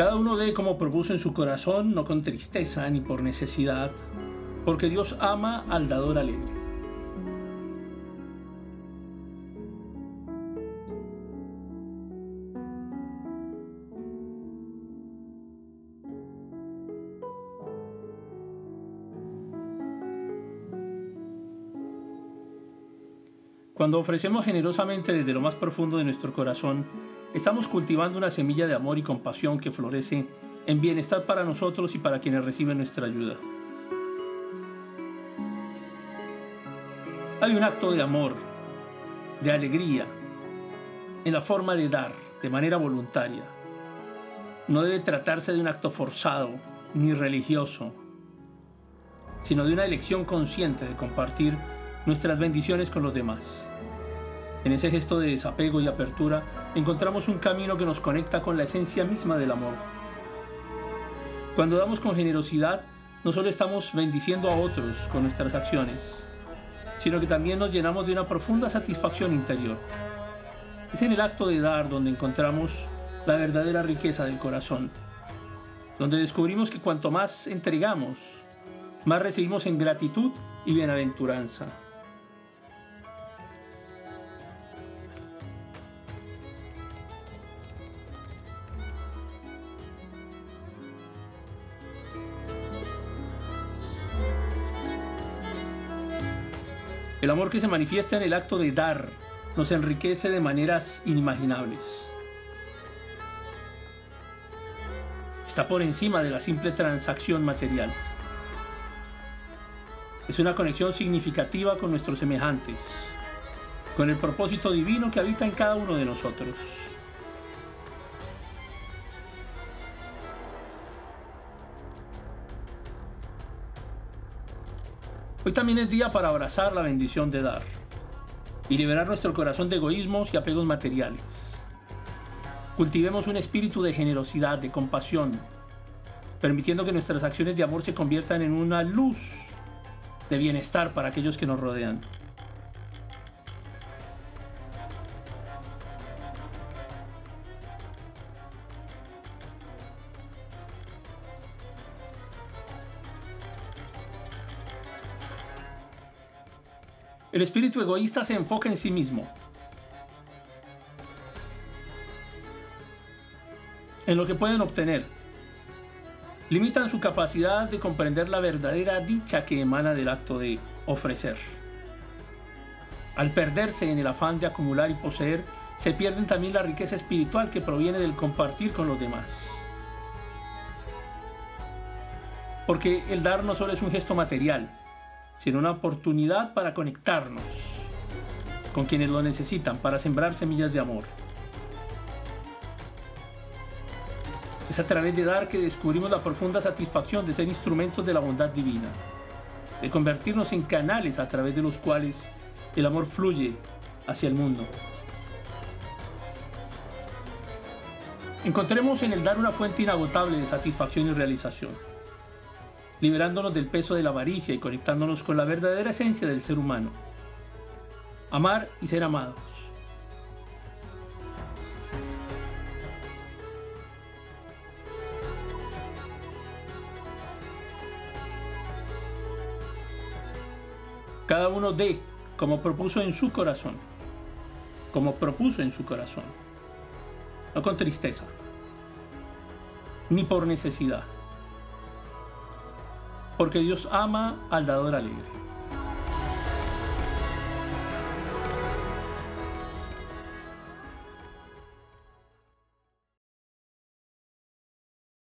Cada uno dé como propuso en su corazón, no con tristeza ni por necesidad, porque Dios ama al dador alegre. Cuando ofrecemos generosamente desde lo más profundo de nuestro corazón, estamos cultivando una semilla de amor y compasión que florece en bienestar para nosotros y para quienes reciben nuestra ayuda. Hay un acto de amor, de alegría, en la forma de dar, de manera voluntaria. No debe tratarse de un acto forzado ni religioso, sino de una elección consciente de compartir nuestras bendiciones con los demás. En ese gesto de desapego y apertura encontramos un camino que nos conecta con la esencia misma del amor. Cuando damos con generosidad, no solo estamos bendiciendo a otros con nuestras acciones, sino que también nos llenamos de una profunda satisfacción interior. Es en el acto de dar donde encontramos la verdadera riqueza del corazón, donde descubrimos que cuanto más entregamos, más recibimos en gratitud y bienaventuranza. El amor que se manifiesta en el acto de dar nos enriquece de maneras inimaginables. Está por encima de la simple transacción material. Es una conexión significativa con nuestros semejantes, con el propósito divino que habita en cada uno de nosotros. Hoy también es día para abrazar la bendición de dar y liberar nuestro corazón de egoísmos y apegos materiales. Cultivemos un espíritu de generosidad, de compasión, permitiendo que nuestras acciones de amor se conviertan en una luz de bienestar para aquellos que nos rodean. El espíritu egoísta se enfoca en sí mismo, en lo que pueden obtener. Limitan su capacidad de comprender la verdadera dicha que emana del acto de ofrecer. Al perderse en el afán de acumular y poseer, se pierden también la riqueza espiritual que proviene del compartir con los demás. Porque el dar no solo es un gesto material, sino una oportunidad para conectarnos con quienes lo necesitan, para sembrar semillas de amor. Es a través de dar que descubrimos la profunda satisfacción de ser instrumentos de la bondad divina, de convertirnos en canales a través de los cuales el amor fluye hacia el mundo. Encontremos en el dar una fuente inagotable de satisfacción y realización liberándonos del peso de la avaricia y conectándonos con la verdadera esencia del ser humano. Amar y ser amados. Cada uno dé como propuso en su corazón, como propuso en su corazón, no con tristeza, ni por necesidad porque Dios ama al dador alegre.